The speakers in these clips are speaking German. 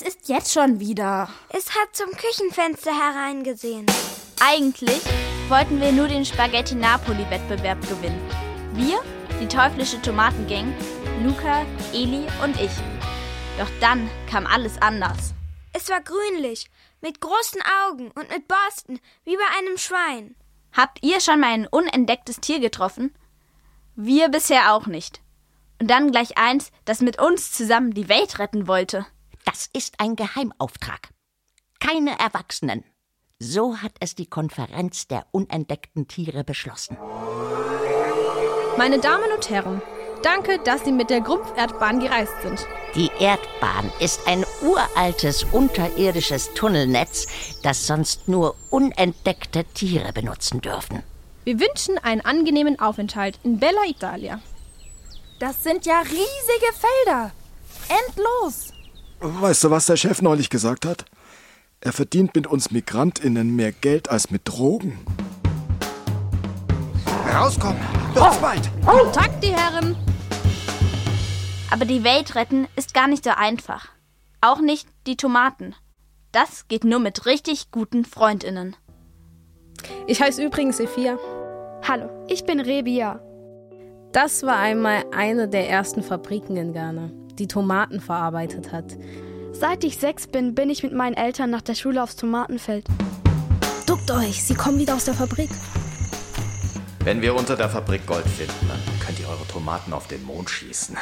Was ist jetzt schon wieder? Es hat zum Küchenfenster hereingesehen. Eigentlich wollten wir nur den Spaghetti Napoli-Wettbewerb gewinnen. Wir, die teuflische Tomatengang, Luca, Eli und ich. Doch dann kam alles anders. Es war grünlich, mit großen Augen und mit Borsten, wie bei einem Schwein. Habt ihr schon mal ein unentdecktes Tier getroffen? Wir bisher auch nicht. Und dann gleich eins, das mit uns zusammen die Welt retten wollte. Das ist ein Geheimauftrag. Keine Erwachsenen. So hat es die Konferenz der unentdeckten Tiere beschlossen. Meine Damen und Herren, danke, dass Sie mit der Grumpferdbahn gereist sind. Die Erdbahn ist ein uraltes unterirdisches Tunnelnetz, das sonst nur unentdeckte Tiere benutzen dürfen. Wir wünschen einen angenehmen Aufenthalt in Bella Italia. Das sind ja riesige Felder. Endlos. Weißt du, was der Chef neulich gesagt hat? Er verdient mit uns MigrantInnen mehr Geld als mit Drogen. Rauskommen! Wird's bald! Kontakt, die Herren! Aber die Welt retten ist gar nicht so einfach. Auch nicht die Tomaten. Das geht nur mit richtig guten FreundInnen. Ich heiße übrigens Sophia. Hallo, ich bin Rebia. Das war einmal eine der ersten Fabriken in Ghana, die Tomaten verarbeitet hat. Seit ich sechs bin, bin ich mit meinen Eltern nach der Schule aufs Tomatenfeld. Duckt euch, sie kommen wieder aus der Fabrik. Wenn wir unter der Fabrik Gold finden, dann könnt ihr eure Tomaten auf den Mond schießen.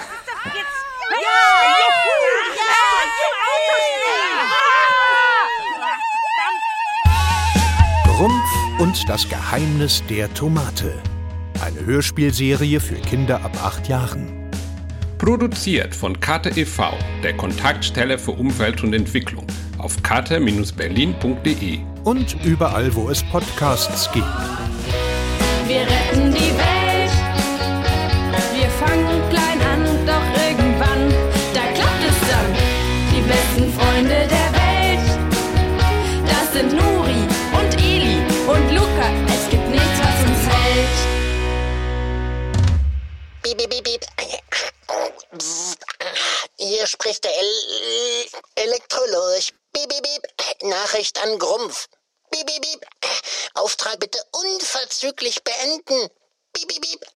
Grumpf und das Geheimnis der Tomate. Eine Hörspielserie für Kinder ab acht Jahren. Produziert von Kate e.V., der Kontaktstelle für Umwelt und Entwicklung, auf kate-berlin.de. Und überall, wo es Podcasts gibt. Wir retten die Welt. Wir fangen klein an, doch irgendwann, da klappt es dann. Die besten Freunde der Welt. Das sind Nuri und Eli und Luca. Es gibt nichts, was uns hält. Piep, piep, piep, piep. Hier spricht der El Elektrolog. Piep, piep, piep. Nachricht an Grumpf. Piep, piep, piep. Auftrag bitte unverzüglich beenden. Piep, piep, piep.